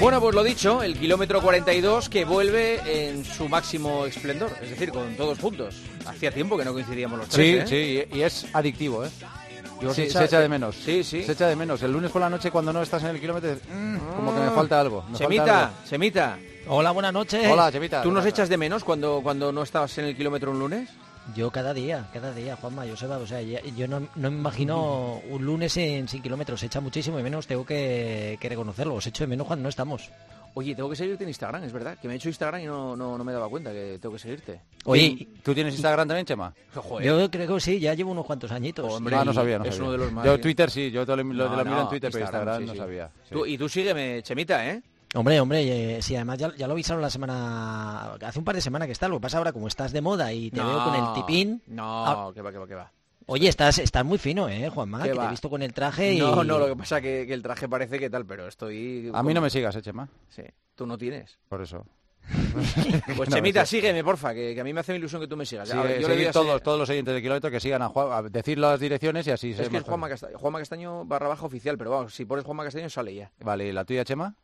Bueno, pues lo dicho, el kilómetro 42 que vuelve en su máximo esplendor, es decir, con todos juntos. Hacía tiempo que no coincidíamos los tres. Sí, ¿eh? sí, y es adictivo, ¿eh? Sí, se se echa- de menos. Sí, sí. Se echa de menos. El lunes por la noche cuando no estás en el kilómetro, dices, "Mm, como que me falta algo. me falta Semita, algo". Semita, Hola, buenas noches. Hola, Chevita. ¿tú ¿qué nos pasa? echas de menos cuando, cuando no estabas en el kilómetro un lunes? Yo cada día, cada día, Juanma, yo Seba, o sea, yo no, no me imagino un lunes en 100 kilómetros, se echa muchísimo y menos, tengo que, que reconocerlo, os echo de menos cuando no estamos. Oye, tengo que seguirte en Instagram, es verdad, que me he hecho Instagram y no, no, no me daba cuenta que tengo que seguirte. Oye, ¿Tú tienes Instagram también, Chema? Joder. yo creo que sí, ya llevo unos cuantos añitos. Hombre, ah, no sabía, no es sabía. uno de los más- Yo Twitter sí, yo te lo, No, lo miro en Twitter, pero Instagram sí, no sí. sabía. sí. Tú- y tú sígueme, Chemita, ¿eh? Hombre, hombre, eh, sí, además ya, ya lo avisaron la semana, hace un par de semanas que está, lo que pasa ahora, como estás de moda y te veo con el tipín, No, Ah. que va, que va, que va. oye, estás, estás muy fino, ¿eh, Juanma? ¿Qué Que te va? he visto con el traje y... No, no, lo que pasa que, que el traje parece que tal, pero estoy... A mí no me sigas, ¿eh, Chema? Sí, tú no tienes. Por eso. Pues No, Chemita, sí. sígueme, porfa, que, que a mí me hace ilusión que tú me sigas. Sí, A ver, yo le a todos, todos los oyentes del kilómetro que sigan a Juan, a decir las direcciones y así se Es que es Juanma. Castaño, Juanma Castaño barra baja oficial, pero vamos, si pones Juanma Castaño sale ya. Vale, ¿y la tuya, Chema?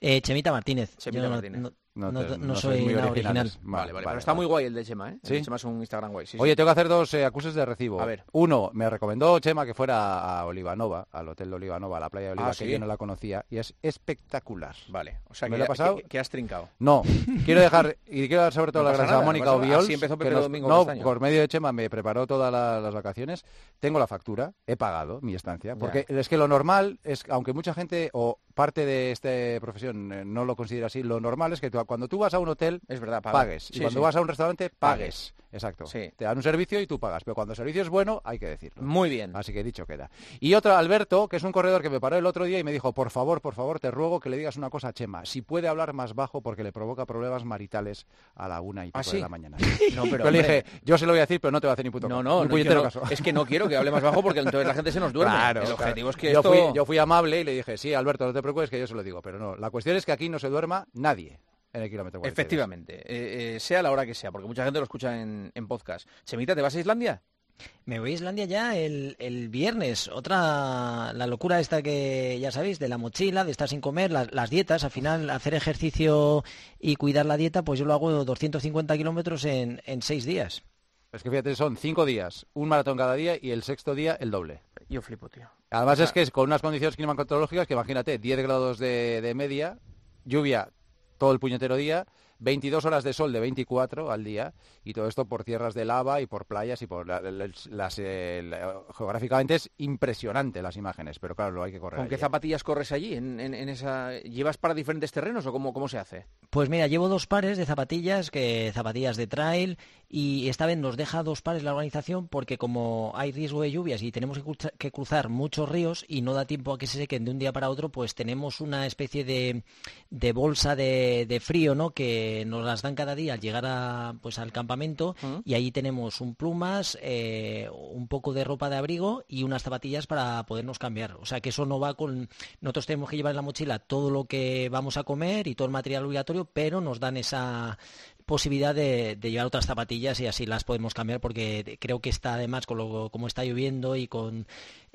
Eh, Chemita Martínez. Chemita Yo no- Martínez. No, No no- te- no no sois soy muy nada originales. original. Vale, vale, pero está muy guay el de Chema, ¿eh? El ¿Sí? de Chema es un Instagram guay, sí, Oye, sí. tengo que hacer dos eh, acuses de recibo. A ver. Uno, me recomendó Chema que fuera a Olivanova, al hotel de Olivanova, a la playa de Oliva, Ah, que ¿sí? yo no la conocía, y es espectacular. Vale, o sea ¿Me que, lo ha pasado? que- que has trincado. No, quiero dejar, y quiero dar sobre todo No las pasa gracias a no Mónica pasa nada. Obiols, Así empezó que Pepe Domingo no, Castaño. por medio de Chema me preparó todas la- las vacaciones, tengo la factura, he pagado mi estancia, porque es que lo normal es, aunque mucha gente o parte de esta profesión eh, no lo considera así, lo normal es que tú- cuando tú vas a un hotel Es verdad, paga. pagues. Sí, y cuando sí. vas a un restaurante, pagues. Exacto. Sí. Te dan un servicio y tú pagas. Pero cuando el servicio es bueno, hay que decirlo. Muy bien. Así que dicho queda. Y otro, Alberto, que es un corredor que me paró el otro día y me dijo, por favor, por favor, te ruego que le digas una cosa a Chema. Si puede hablar más bajo porque le provoca problemas maritales a la una y pico ¿Ah, sí? de la mañana. No, pero, Yo le dije, yo se lo voy a decir, pero no te voy a hacer ni puto No, no, ni no, no- caso. es que no quiero que hable más bajo porque entonces la gente se nos duerme. Claro, el claro. objetivo es que yo, esto... fui, yo fui amable y le dije, sí, Alberto, no te preocupes que yo se lo digo. Pero no, la cuestión es que aquí no se duerma nadie en el kilómetro 42. Efectivamente, eh, eh, sea la hora que sea, porque mucha gente lo escucha en, en podcast. Chemita, ¿te vas a Islandia? Me voy a Islandia ya el, el viernes. Otra, la locura esta que ya sabéis, de la mochila, de estar sin comer, las, las dietas. Al final, hacer ejercicio y cuidar la dieta, pues yo lo hago 250 kilómetros en, en seis días. Es que fíjate, son cinco días, un maratón cada día y el sexto día el doble. Yo flipo, tío. Además es que es con unas condiciones climatológicas que imagínate, 10 grados de, de media, lluvia todo el puñetero día, 22 horas de sol de 24 al día y todo esto por tierras de lava y por playas y por la- la- las eh, la- geográficamente es impresionante las imágenes, pero claro, lo hay que correr. ¿Con qué allí. zapatillas corres allí? En, en- en esa... ¿Llevas para diferentes terrenos o cómo, cómo se hace? Pues mira, llevo dos pares de zapatillas, que zapatillas de trail, y esta vez nos deja dos pares la organización porque como hay riesgo de lluvias y tenemos que cruza- que cruzar muchos ríos y no da tiempo a que se sequen de un día para otro, pues tenemos una especie de, de bolsa de, de frío, ¿no? Que nos las dan cada día al llegar a, pues, al campamento y ahí tenemos un plumas, eh, un poco de ropa de abrigo y unas zapatillas para podernos cambiar. O sea que eso no va con... Nosotros tenemos que llevar en la mochila todo lo que vamos a comer y todo el material obligatorio, pero nos dan esa posibilidad de, de llevar otras zapatillas y así las podemos cambiar porque creo que está además con lo como está lloviendo y con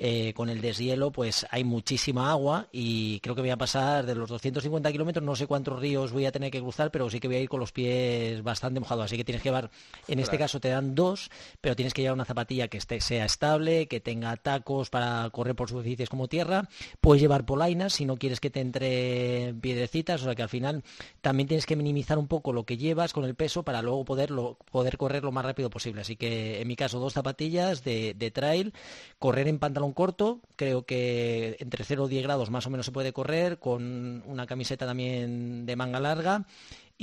eh, con el deshielo pues hay muchísima agua y creo que voy a pasar de los 250 kilómetros no sé cuántos ríos voy a tener que cruzar pero sí que voy a ir con los pies bastante mojados. Así que tienes que llevar en este caso te dan dos pero tienes que llevar una zapatilla que esté, sea estable que tenga tacos para correr por superficies como tierra. Puedes llevar polainas si no quieres que te entre piedrecitas o sea que al final también tienes que minimizar un poco lo que llevas con el peso para luego poderlo, poder correr lo más rápido posible. Así que en mi caso dos zapatillas de, de trail, correr en pantalón corto, creo que entre 0 y 10 grados más o menos se puede correr, con una camiseta también de manga larga.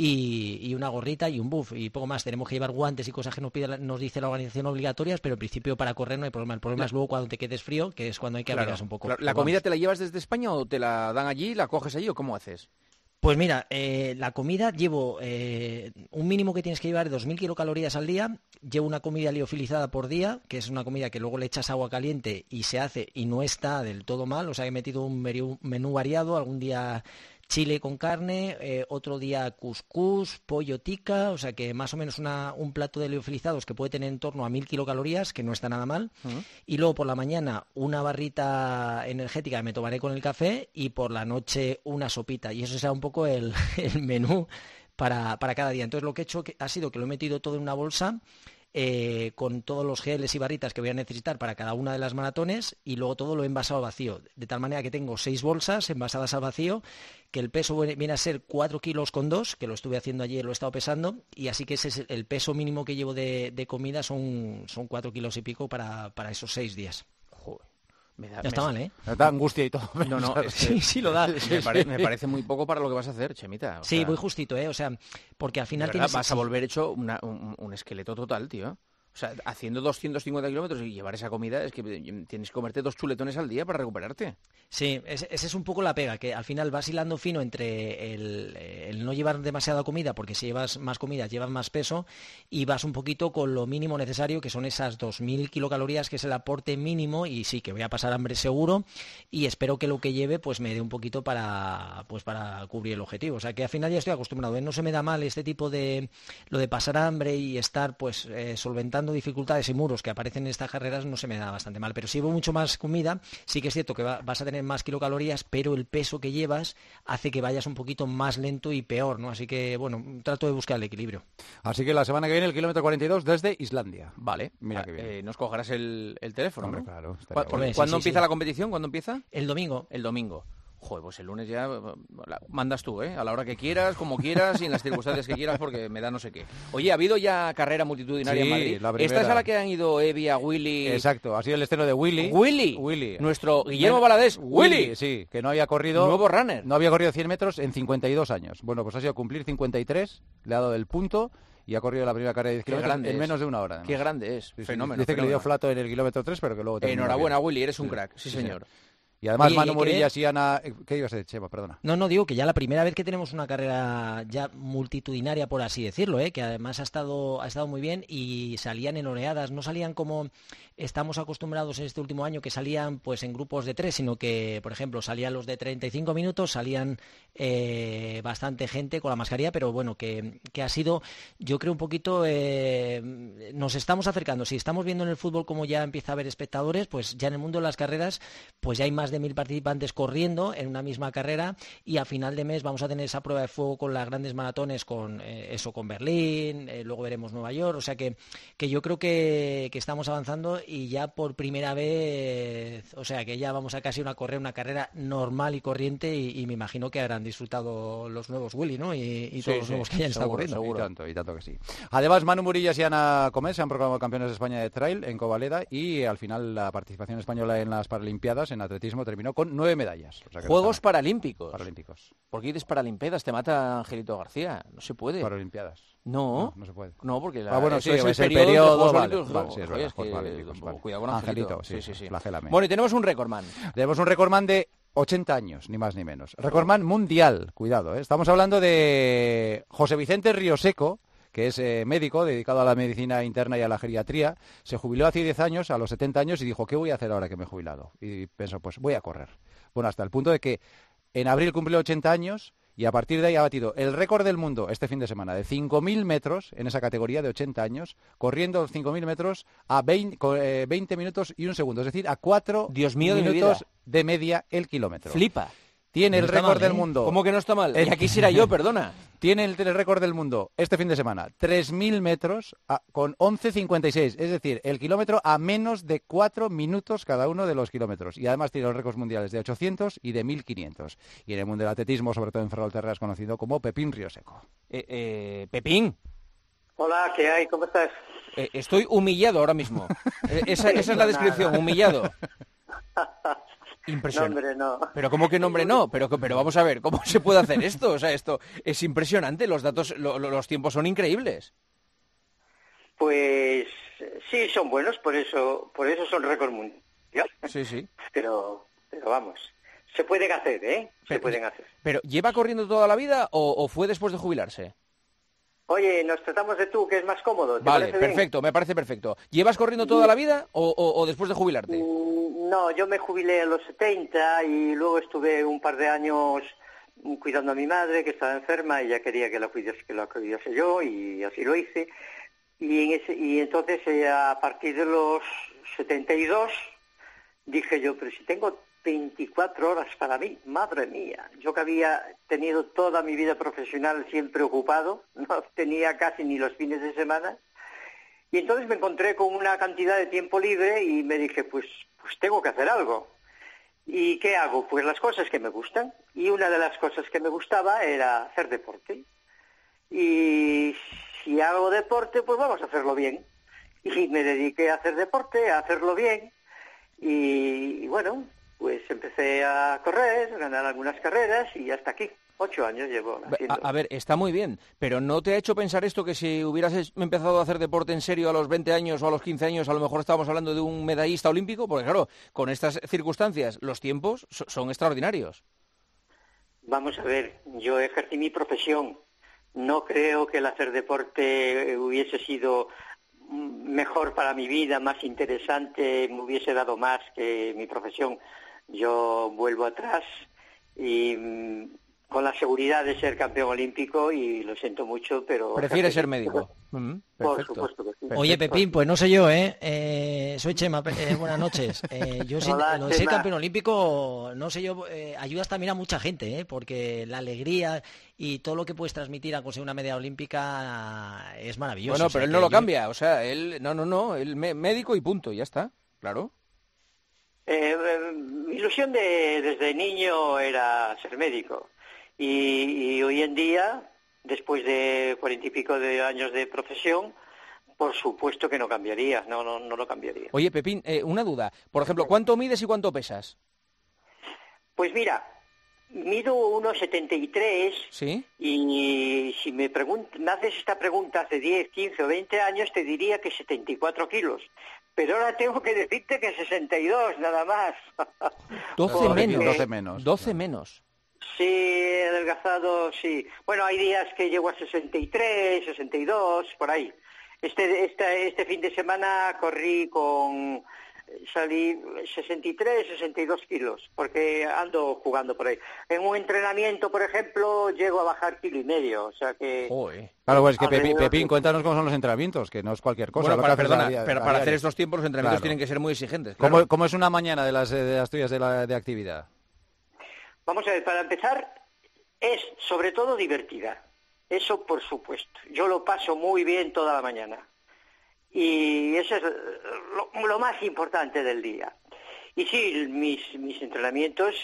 Y, una gorrita y un buff y poco más. Tenemos que llevar guantes y cosas que nos, pide la- nos dice la organización obligatorias, pero en principio para correr no hay problema. El problema es luego cuando te quedes frío, que es cuando hay que Claro, abrigarse un poco. claro. ¿La comida vamos. te la llevas desde España o te la dan allí, la coges allí o cómo haces? Pues mira, eh, la comida llevo eh, un mínimo que tienes que llevar de 2.000 kilocalorías al día. Llevo una comida liofilizada por día, que es una comida que luego le echas agua caliente y se hace y no está del todo mal. O sea, he metido un menú variado. Algún día chile con carne, eh, otro día cuscús, pollo tica, o sea que más o menos un plato de liofilizados que puede tener en torno a mil kilocalorías, que no está nada mal. Y luego por la mañana una barrita energética que me tomaré con el café y por la noche una sopita. Y eso será un poco el, menú para, para, cada día. Entonces lo que he hecho ha sido que lo he metido todo en una bolsa eh, con todos los geles y barritas que voy a necesitar para cada una de las maratones y luego todo lo he envasado vacío. De tal manera que tengo seis bolsas envasadas al vacío, que el peso viene a ser cuatro kilos con dos, que lo estuve haciendo ayer, lo he estado pesando, y así que ese es el peso mínimo que llevo de, comida, son, son cuatro kilos y pico para, para esos seis días. Me da, está mal, ¿eh? Me da angustia y todo. No, no, sí, sí lo da. Me, parece muy poco para lo que vas a hacer, Chemita. sí, muy justito, ¿eh? O sea, porque al final tienes... Vas a volver hecho un esqueleto total, tío. O sea, haciendo 250 kilómetros y llevar esa comida es que tienes que comerte dos chuletones al día para recuperarte. Sí, esa es un poco la pega, que al final vas hilando fino entre el, no llevar demasiada comida, porque si llevas más comida llevas más peso, y vas un poquito con lo mínimo necesario, que son esas 2.000 kilocalorías, que es el aporte mínimo, y sí, que voy a pasar hambre seguro, y espero que lo que lleve pues me dé un poquito para, pues, para cubrir el objetivo. O sea, que al final ya estoy acostumbrado, ¿eh? no se me da mal este tipo de, lo de pasar hambre y estar pues eh, solventando dificultades y muros que aparecen en estas carreras no se me da bastante mal. Pero si llevo mucho más comida, sí que es cierto que vas a tener más kilocalorías, pero el peso que llevas hace que vayas un poquito más lento y peor, ¿no? Así que, bueno, trato de buscar el equilibrio. Así que la semana que viene el kilómetro 42 desde Islandia. Vale, mira que eh, nos cogerás el, teléfono, Claro, ¿Cuándo empieza la competición? ¿Cuándo empieza? El domingo. El domingo. Joder, pues el lunes ya mandas tú, ¿eh? A la hora que quieras, como quieras y en las circunstancias que quieras porque me da no sé qué. Oye, ¿ha habido ya carrera multitudinaria en Madrid? ¿Esta es a la que han ido Evia, Willy? Exacto, ha sido el estreno de Willy. Willy. Willy. Nuestro Guillermo Valadez. Willy. Sí, que no había corrido... Nuevo runner. No había corrido 100 metros en 52 años. Bueno, pues ha sido cumplir 53, le ha dado el punto y ha corrido la primera carrera de 10 kilómetros en menos de una hora. Qué grande es. fenómeno. Dice que le dio flato en el kilómetro 3, pero que luego... Enhorabuena, Willy, eres un crack. Sí, señor. Y además Manu Morillas y Ana... Eh, ¿Qué ibas a decir, Chema? Perdona. No, no, digo que ya la primera vez que tenemos una carrera ya multitudinaria, por así decirlo, ¿eh? que además ha estado, ha estado muy bien y salían en oleadas, no salían como estamos acostumbrados en este último año, que salían pues en grupos de tres, sino que, por ejemplo, salían los de 35 minutos, salían eh, bastante gente con la mascarilla, pero bueno, que, ha sido, yo creo un poquito, eh, nos estamos acercando. Si estamos viendo en el fútbol como ya empieza a haber espectadores, pues ya en el mundo de las carreras, pues ya hay más de mil participantes corriendo en una misma carrera y a final de mes vamos a tener esa prueba de fuego con las grandes maratones, con eh, eso con Berlín, luego veremos Nueva York, o sea que, que yo creo que, estamos avanzando y ya por primera vez, o sea que ya vamos a casi una correr una carrera normal y corriente y, me imagino que habrán disfrutado los nuevos Willy, ¿no? Y, todos los nuevos que hayan estado corriendo. Seguro. Y tanto, y tanto que sí. Además, Manu Murillas y Ana Comer se han proclamado campeones de España de trail en Covaleda y al final la participación española en las Paralimpiadas en atletismo terminó con nueve medallas. Juegos Paralímpicos. Paralímpicos. ¿Por qué dices Paralimpiadas? Te mata Angelito García. No se puede. Paralimpiadas. No, no, se puede. No, porque la, ah, bueno, sí, es, el periodo, vale, vale, sí, es verdad, Cuidado con Angelito. sí, sí, sí, Bueno, y tenemos un recordman. Tenemos un recordman de 80 años, ni más ni menos. Recordman mundial, cuidado, ¿eh? estamos hablando de José Vicente Ríoseco, que es eh, médico dedicado a la medicina interna y a la geriatría, se jubiló hace 10 años, a los 70 años, y dijo, ¿qué voy a hacer ahora que me he jubilado? Y pensó, pues voy a correr. Bueno, hasta el punto de que en abril cumplió 80 años y a partir de ahí ha batido el récord del mundo este fin de semana de 5.000 metros en esa categoría de 80 años, corriendo los 5.000 metros a 20, eh, minutos y un segundo, es decir, a 4 minutos de, media el kilómetro. Flipa. Tiene el récord del ¿eh? mundo. ¿Cómo que no está mal? Y aquí será yo, perdona. Tiene el, récord del mundo este fin de semana. 3.000 metros con 11.56. Es decir, el kilómetro a menos de 4 minutos cada uno de los kilómetros. Y además tiene los récords mundiales de 800 y de 1.500. Y en el mundo del atletismo, sobre todo en Ferrolterra, es conocido como Pepín Río Seco. Eh, eh, Pepín. Hola, ¿qué hay? ¿Cómo estás? estoy humillado ahora mismo. esa, esa es la descripción, humillado. Impresionante. no. Pero ¿cómo que nombre no? Pero, pero vamos a ver, ¿cómo se puede hacer esto? O sea, esto es impresionante, los datos, los tiempos son increíbles. Pues sí, son buenos, por eso, por eso son récord mundial. Sí, sí. Pero, pero vamos, se pueden hacer, ¿eh? Se pueden hacer. ¿Pero lleva corriendo toda la vida o fue después de jubilarse? Oye, nos tratamos de tú, que es más cómodo. vale, perfecto, me parece perfecto. ¿Llevas corriendo toda la vida o, después de jubilarte? Mm, no, yo me jubilé a los 70 y luego estuve un par de años cuidando a mi madre que estaba enferma, ella quería que la cuidase, que la cuidase yo y así lo hice. Y, en ese, y entonces eh, a partir de los 72 dije yo, pero si tengo 24 horas para mí, madre mía, yo que había tenido toda mi vida profesional siempre ocupado, no tenía casi ni los fines de semana, y entonces me encontré con una cantidad de tiempo libre y me dije, pues, pues tengo que hacer algo. ¿Y qué hago? Pues las cosas que me gustan. Y una de las cosas que me gustaba era hacer deporte. Y si hago deporte, pues vamos a hacerlo bien. Y me dediqué a hacer deporte, a hacerlo bien. Y, bueno, pues empecé a correr, a ganar algunas carreras y hasta aquí. Ocho años llevo haciendo. A, ver, está muy bien, pero ¿no te ha hecho pensar esto que si hubieras empezado a hacer deporte en serio a los 20 años o a los 15 años, a lo mejor estábamos hablando de un medallista olímpico? Porque claro, con estas circunstancias, los tiempos son extraordinarios. Vamos a ver, yo ejercí mi profesión. No creo que el hacer deporte hubiese sido mejor para mi vida, más interesante, me hubiese dado más que mi profesión. Yo vuelvo atrás y con la seguridad de ser campeón olímpico y lo siento mucho, pero... Prefiere ser médico. Por supuesto que sí. Oye, Pepín, pues no sé yo, ¿eh? eh soy Chema, eh, buenas noches. Eh, yo lo de ser campeón olímpico, no sé yo, ayudas también a mucha gente, ¿eh? Porque la alegría y todo lo que puedes transmitir a conseguir una media olímpica es maravilloso. Bueno, pero él no lo cambia, o sea, él, no, no, no, él médico y punto, ya está, claro. Mi ilusión de, desde niño era ser médico y, hoy en día, después de cuarenta y pico de años de profesión, por supuesto que no cambiaría, no, no, no lo cambiaría. Oye, Pepín, eh, una duda. Por ejemplo, ¿cuánto mides y cuánto pesas? Pues mira, mido 1,73 ¿Sí? y si me, me haces esta pregunta hace 10, 15 o 20 años, te diría que 74 kilos. Pero ahora tengo que decirte que 62, nada más. 12 menos. 12 menos. 12 menos. Sí, adelgazado, sí. Bueno, hay días que llego a 63, 62, por ahí. Este, este, este fin de semana corrí con, salí 63, 62 kilos, porque ando jugando por ahí. En un entrenamiento, por ejemplo, llego a bajar kilo y medio, o sea que... Claro, pues que Pepín, cuéntanos cómo son los entrenamientos, que no es cualquier cosa. Bueno, para, perdona, pero para hacer estos tiempos los entrenamientos tienen que ser muy exigentes. ¿Cómo, es una mañana de las, de las tuyas de, la, de actividad? Vamos a ver, para empezar, es sobre todo divertida. Eso por supuesto. Yo lo paso muy bien toda la mañana. Y eso es lo, más importante del día. Y sí, mis, mis entrenamientos,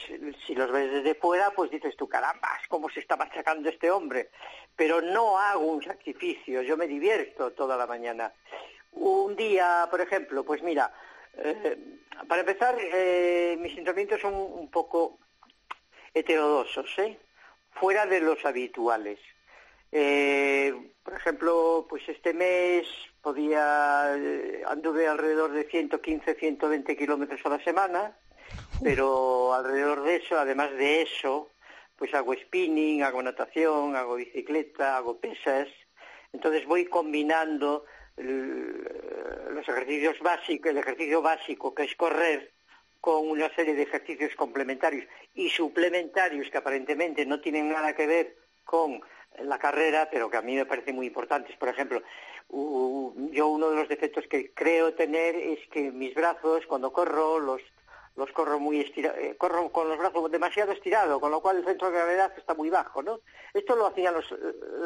si los ves desde fuera, pues dices tú, caramba, cómo se está machacando este hombre. Pero no hago un sacrificio, yo me divierto toda la mañana. Un día, por ejemplo, pues mira, eh, para empezar, eh, mis entrenamientos son un poco heterodoxos, ¿eh? fuera de los habituales. Eh, por ejemplo, pues este mes podía eh, anduve alrededor de 115, 120 kilómetros a la semana, pero alrededor de eso, además de eso, pues hago spinning, hago natación, hago bicicleta, hago pesas. Entonces voy combinando los ejercicios básicos, el ejercicio básico que es correr, con una serie de ejercicios complementarios y suplementarios que aparentemente no tienen nada que ver con la carrera, pero que a mí me parecen muy importantes. Por ejemplo, yo uno de los defectos que creo tener es que mis brazos, cuando corro, los, los corro muy estirados, eh, corro con los brazos demasiado estirados, con lo cual el centro de gravedad está muy bajo, ¿no? Esto lo hacían los,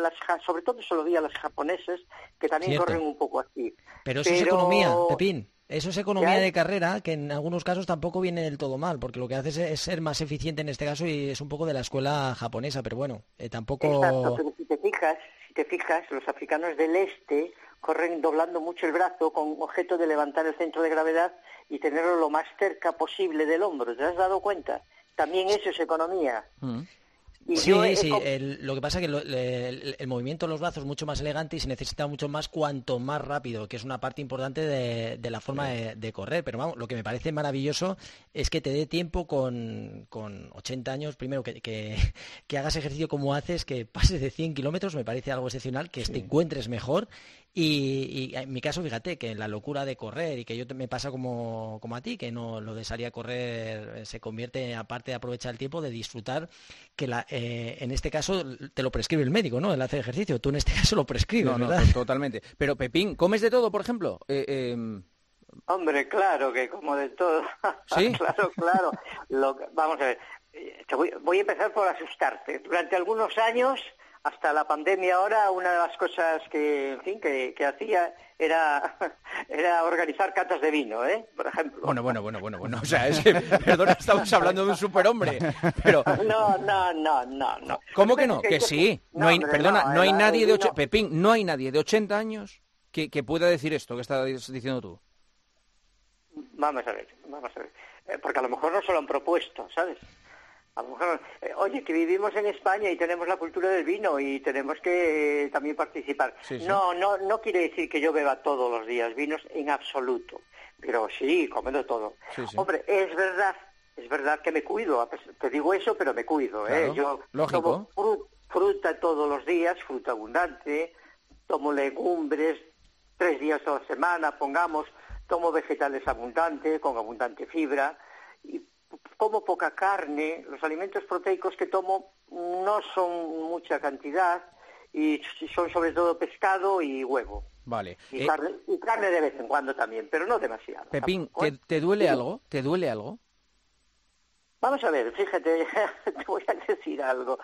las, sobre todo se lo veía los japoneses, que también corren un poco así. Pero eso es economía, Pepín. Eso es economía de carrera que en algunos casos tampoco viene del todo mal, porque lo que hace es, ser más eficiente en este caso y es un poco de la escuela japonesa, pero bueno, eh, tampoco... Exacto, pero si te fijas, si te fijas, los africanos del este corren doblando mucho el brazo con objeto de levantar el centro de gravedad y tenerlo lo más cerca posible del hombro. ¿Te has dado cuenta? También eso es economía. Mm sí, sí, lo que pasa es que el, movimiento de los brazos es mucho más elegante y se necesita mucho más cuanto más rápido, que es una parte importante de, la forma de, correr. Pero vamos, lo que me parece maravilloso es que te dé tiempo con, con 80 años, primero que, que, hagas ejercicio como haces, que pases de 100 kilómetros, me parece algo excepcional, que te encuentres mejor Y, en mi caso, fíjate, que la locura de correr y que yo me pasa como, como a ti, que no lo de salir a correr eh, se convierte, aparte de aprovechar el tiempo, de disfrutar, que la, eh, en este caso te lo prescribe el médico, ¿no? El hacer ejercicio. Tú en este caso lo prescribes, no, ¿verdad? No, totalmente. Pero Pepín, ¿comes de todo, por ejemplo? Eh, em, Hombre, claro que como de todo. ¿Sí? claro, claro. vamos a ver. voy, voy a empezar por asustarte. Durante algunos años hasta la pandemia ahora una de las cosas que, en fin, que, hacía era, era organizar catas de vino, ¿eh? Por ejemplo. Bueno, bueno, bueno, bueno, bueno. O sea, es que, perdona, estamos hablando de un superhombre, pero... No, no, no, no, no. ¿Cómo que no? Que sí. No, hay, perdona, no, hay nadie de... Ocho... Pepín, no hay nadie de 80 años que, que pueda decir esto que estás diciendo tú. Vamos a ver, vamos a ver. Eh, porque a lo mejor no se lo han propuesto, ¿sabes? Eh, oye, que vivimos en España y tenemos la cultura del vino y tenemos que eh, también participar. No, no, no quiere decir que yo beba todos los días vinos en absoluto, pero sí, comiendo todo. Hombre, es verdad, es verdad que me cuido. Te digo eso, pero me cuido. ¿eh? Yo tomo fruta todos los días, fruta abundante, tomo legumbres tres días a la semana, pongamos, tomo vegetales abundantes, con abundante fibra y como poca carne, los alimentos proteicos que tomo no son mucha cantidad y son sobre todo pescado y huevo. Vale. Y, eh, carne, de vez en cuando también, pero no demasiado. Pepín, ¿te, duele algo? ¿Te duele algo? Vamos a ver, fíjate, te voy a decir algo.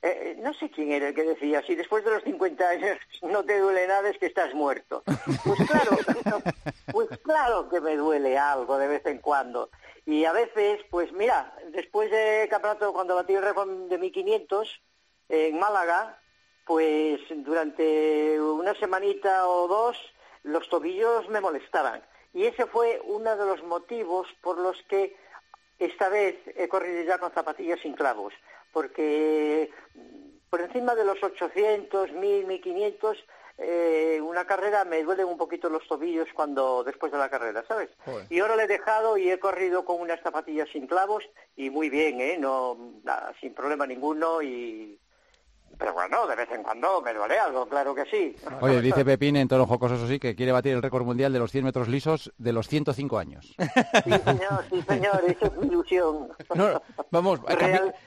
Eh, no sé quién era el que decía, si después de los 50 años no te duele nada es que estás muerto. Pues claro, pues claro que me duele algo de vez en cuando. Y a veces, pues mira, después del campeonato, cuando batí el récord de 1500 en Málaga, pues durante una semanita o dos los tobillos me molestaban. Y ese fue uno de los motivos por los que esta vez he corrido ya con zapatillas sin clavos, porque por encima de los 800, 1000, 1500 eh, una carrera me duelen un poquito los tobillos cuando después de la carrera, ¿sabes? Y ahora le he dejado y he corrido con unas zapatillas sin clavos y muy bien, ¿eh? No, sin problema ninguno y pero bueno, de vez en cuando me duele algo, claro que sí. Oye, dice Pepín en tono jocoso, eso sí, que quiere batir el récord mundial de los 100 metros lisos de los 105 años. Sí, señor, sí, señor, eso es mi ilusión. vamos,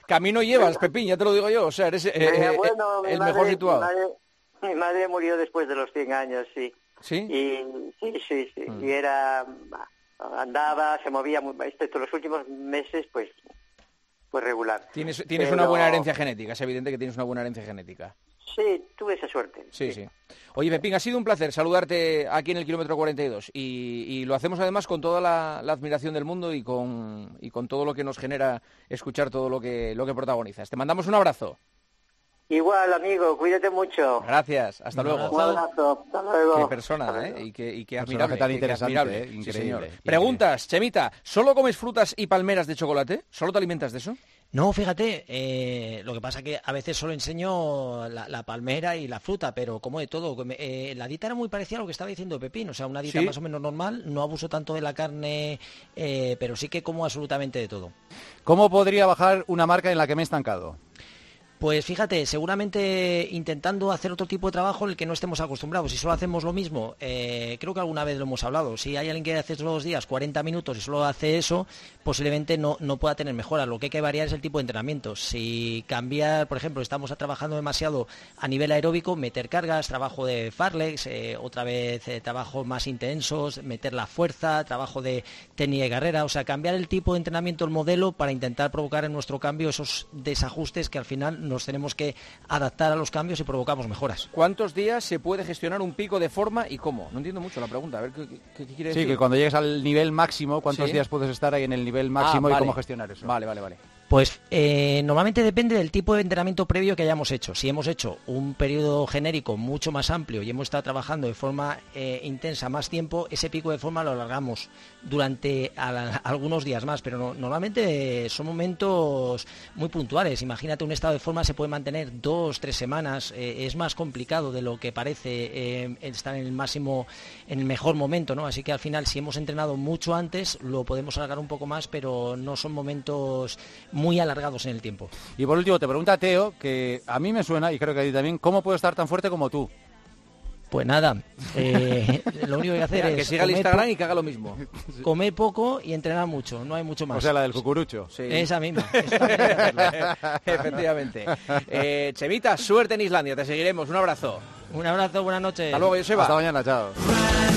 camino llevas, Pepín, ya te lo digo yo, o sea, eres eh, eh, el mejor situado. Mi madre murió después de los 100 años, sí. ¿Sí? Y, sí, sí, sí. Mm. Y era... Andaba, se movía, excepto los últimos meses, pues pues regular. Tienes, tienes una buena herencia genética, es evidente que tienes una buena herencia genética. Sí, tuve esa suerte. Sí, sí. Oye, Pepín, ha sido un placer saludarte aquí en el kilómetro 42 y, y lo hacemos además con toda la, admiración del mundo y con, y con todo lo que nos genera escuchar todo lo que, lo que protagonizas. Te mandamos un abrazo. Igual, amigo, cuídate mucho. Gracias, hasta luego. Un abrazo, hasta luego. Qué persona, ¿eh? Y qué, y qué admirable. tan interesante, ¿eh? Increíble. Preguntas, Chemita, ¿solo comes frutas y palmeras de chocolate? ¿Solo te alimentas de eso? No, fíjate, eh, lo que pasa que a veces solo enseño la, palmera y la fruta, pero como de todo. Eh, la dieta era muy parecida a lo que estaba diciendo Pepín, o sea, una dieta más o menos normal, no abuso tanto de la carne, eh, pero sí que como absolutamente de todo. ¿Cómo podría bajar una marca en la que me he estancado? Pues fíjate, seguramente intentando hacer otro tipo de trabajo el que no estemos acostumbrados. Si solo hacemos lo mismo, eh, creo que alguna vez lo hemos hablado, si hay alguien que hace todos los días 40 minutos y solo hace eso, posiblemente no, no pueda tener mejoras. Lo que hay que variar es el tipo de entrenamiento. Si cambiar, por ejemplo, estamos trabajando demasiado a nivel aeróbico, meter cargas, trabajo de farlex, eh, otra vez eh, trabajos más intensos, meter la fuerza, trabajo de técnica y carrera, o sea, cambiar el tipo de entrenamiento, el modelo, para intentar provocar en nuestro cambio esos desajustes que al final nos tenemos que adaptar a los cambios y provocamos mejoras. ¿Cuántos días se puede gestionar un pico de forma y cómo? No entiendo mucho la pregunta. A ver qué, quiere decir. Sí, que cuando llegues al nivel máximo, ¿cuántos días puedes estar ahí en el nivel máximo y cómo gestionar eso? Vale, vale, vale. Pues eh, normalmente depende del tipo de entrenamiento previo que hayamos hecho. Si hemos hecho un periodo genérico mucho más amplio y hemos estado trabajando de forma eh, intensa más tiempo, ese pico de forma lo alargamos durante algunos días más, pero normalmente son momentos muy puntuales. Imagínate un estado de forma se puede mantener dos, tres semanas. Eh, es más complicado de lo que parece estar en el máximo, en el mejor momento, ¿no? Así que al final, si hemos entrenado mucho antes, lo podemos alargar un poco más, pero no son momentos muy alargados en el tiempo. Y por último, te pregunta Teo, que a mí me suena, y creo que a ti también, ¿cómo puedo estar tan fuerte como tú? Pues nada, eh, lo único que hay que hacer es... Que siga el Instagram y que haga lo mismo. Comer poco y entrenar mucho, no hay mucho más. O sea, la del cucurucho. Sí. Esa misma. Efectivamente. Eh, Chemita, suerte en Islandia, te seguiremos. Un abrazo. Un abrazo, buenas noches. Hasta luego, Joseba. Hasta mañana, chao.